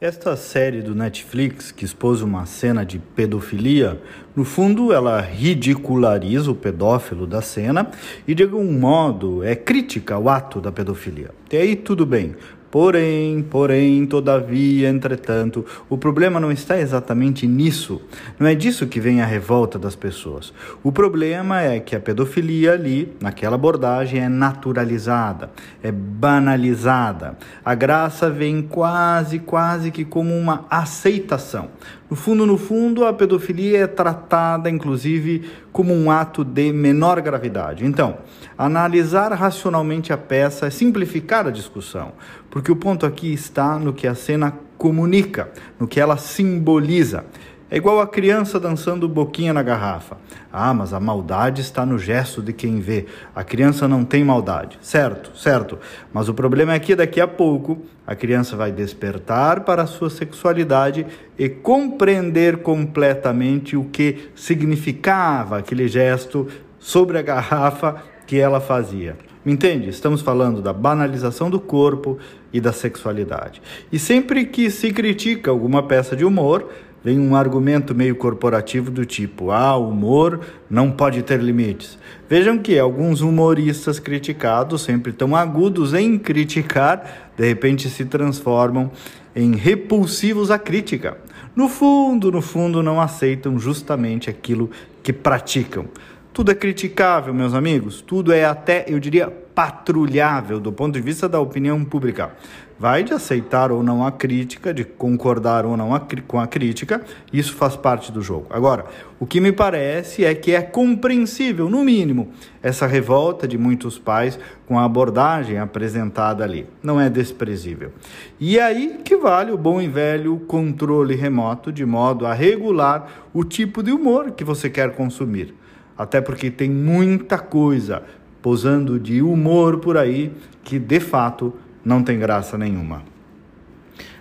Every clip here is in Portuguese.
Esta série do Netflix, que expôs uma cena de pedofilia, no fundo ela ridiculariza o pedófilo da cena e de algum modo é crítica ao ato da pedofilia. E aí tudo bem, Porém, porém, todavia, entretanto, o problema não está exatamente nisso. Não é disso que vem a revolta das pessoas. O problema é que a pedofilia ali, naquela abordagem, é naturalizada, é banalizada. A graça vem quase, quase que como uma aceitação. No fundo, no fundo, a pedofilia é tratada, inclusive, como um ato de menor gravidade. Então, analisar racionalmente a peça é simplificar a discussão, porque o ponto aqui está no que a cena comunica, no que ela simboliza. É igual a criança dançando boquinha na garrafa. Ah, mas a maldade está no gesto de quem vê. A criança não tem maldade. Certo, certo. Mas o problema é que daqui a pouco a criança vai despertar para a sua sexualidade e compreender completamente o que significava aquele gesto sobre a garrafa que ela fazia. Entende? Estamos falando da banalização do corpo e da sexualidade. E sempre que se critica alguma peça de humor, vem um argumento meio corporativo do tipo: ah, o humor não pode ter limites. Vejam que alguns humoristas criticados, sempre tão agudos em criticar, de repente se transformam em repulsivos à crítica. No fundo, no fundo, não aceitam justamente aquilo que praticam. Tudo é criticável, meus amigos, tudo é até, eu diria, patrulhável do ponto de vista da opinião pública. Vai de aceitar ou não a crítica, de concordar ou não a, com a crítica, isso faz parte do jogo. Agora, o que me parece é que é compreensível, no mínimo, essa revolta de muitos pais com a abordagem apresentada ali. Não é desprezível. E aí que vale o bom e velho controle remoto, de modo a regular o tipo de humor que você quer consumir. Até porque tem muita coisa posando de humor por aí que de fato não tem graça nenhuma.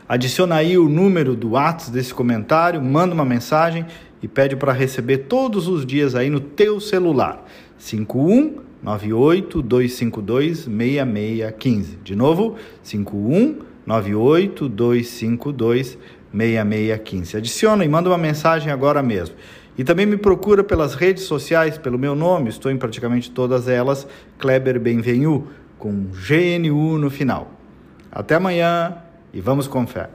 Adiciona aí o número do WhatsApp desse comentário, manda uma mensagem e pede para receber todos os dias aí no teu celular. 51 98 252 6615. De novo, 51 98 252 6615. Adiciona e manda uma mensagem agora mesmo. E também me procura pelas redes sociais, pelo meu nome, estou em praticamente todas elas, Kleber Benvenu, com GNU no final. Até amanhã e vamos com fé.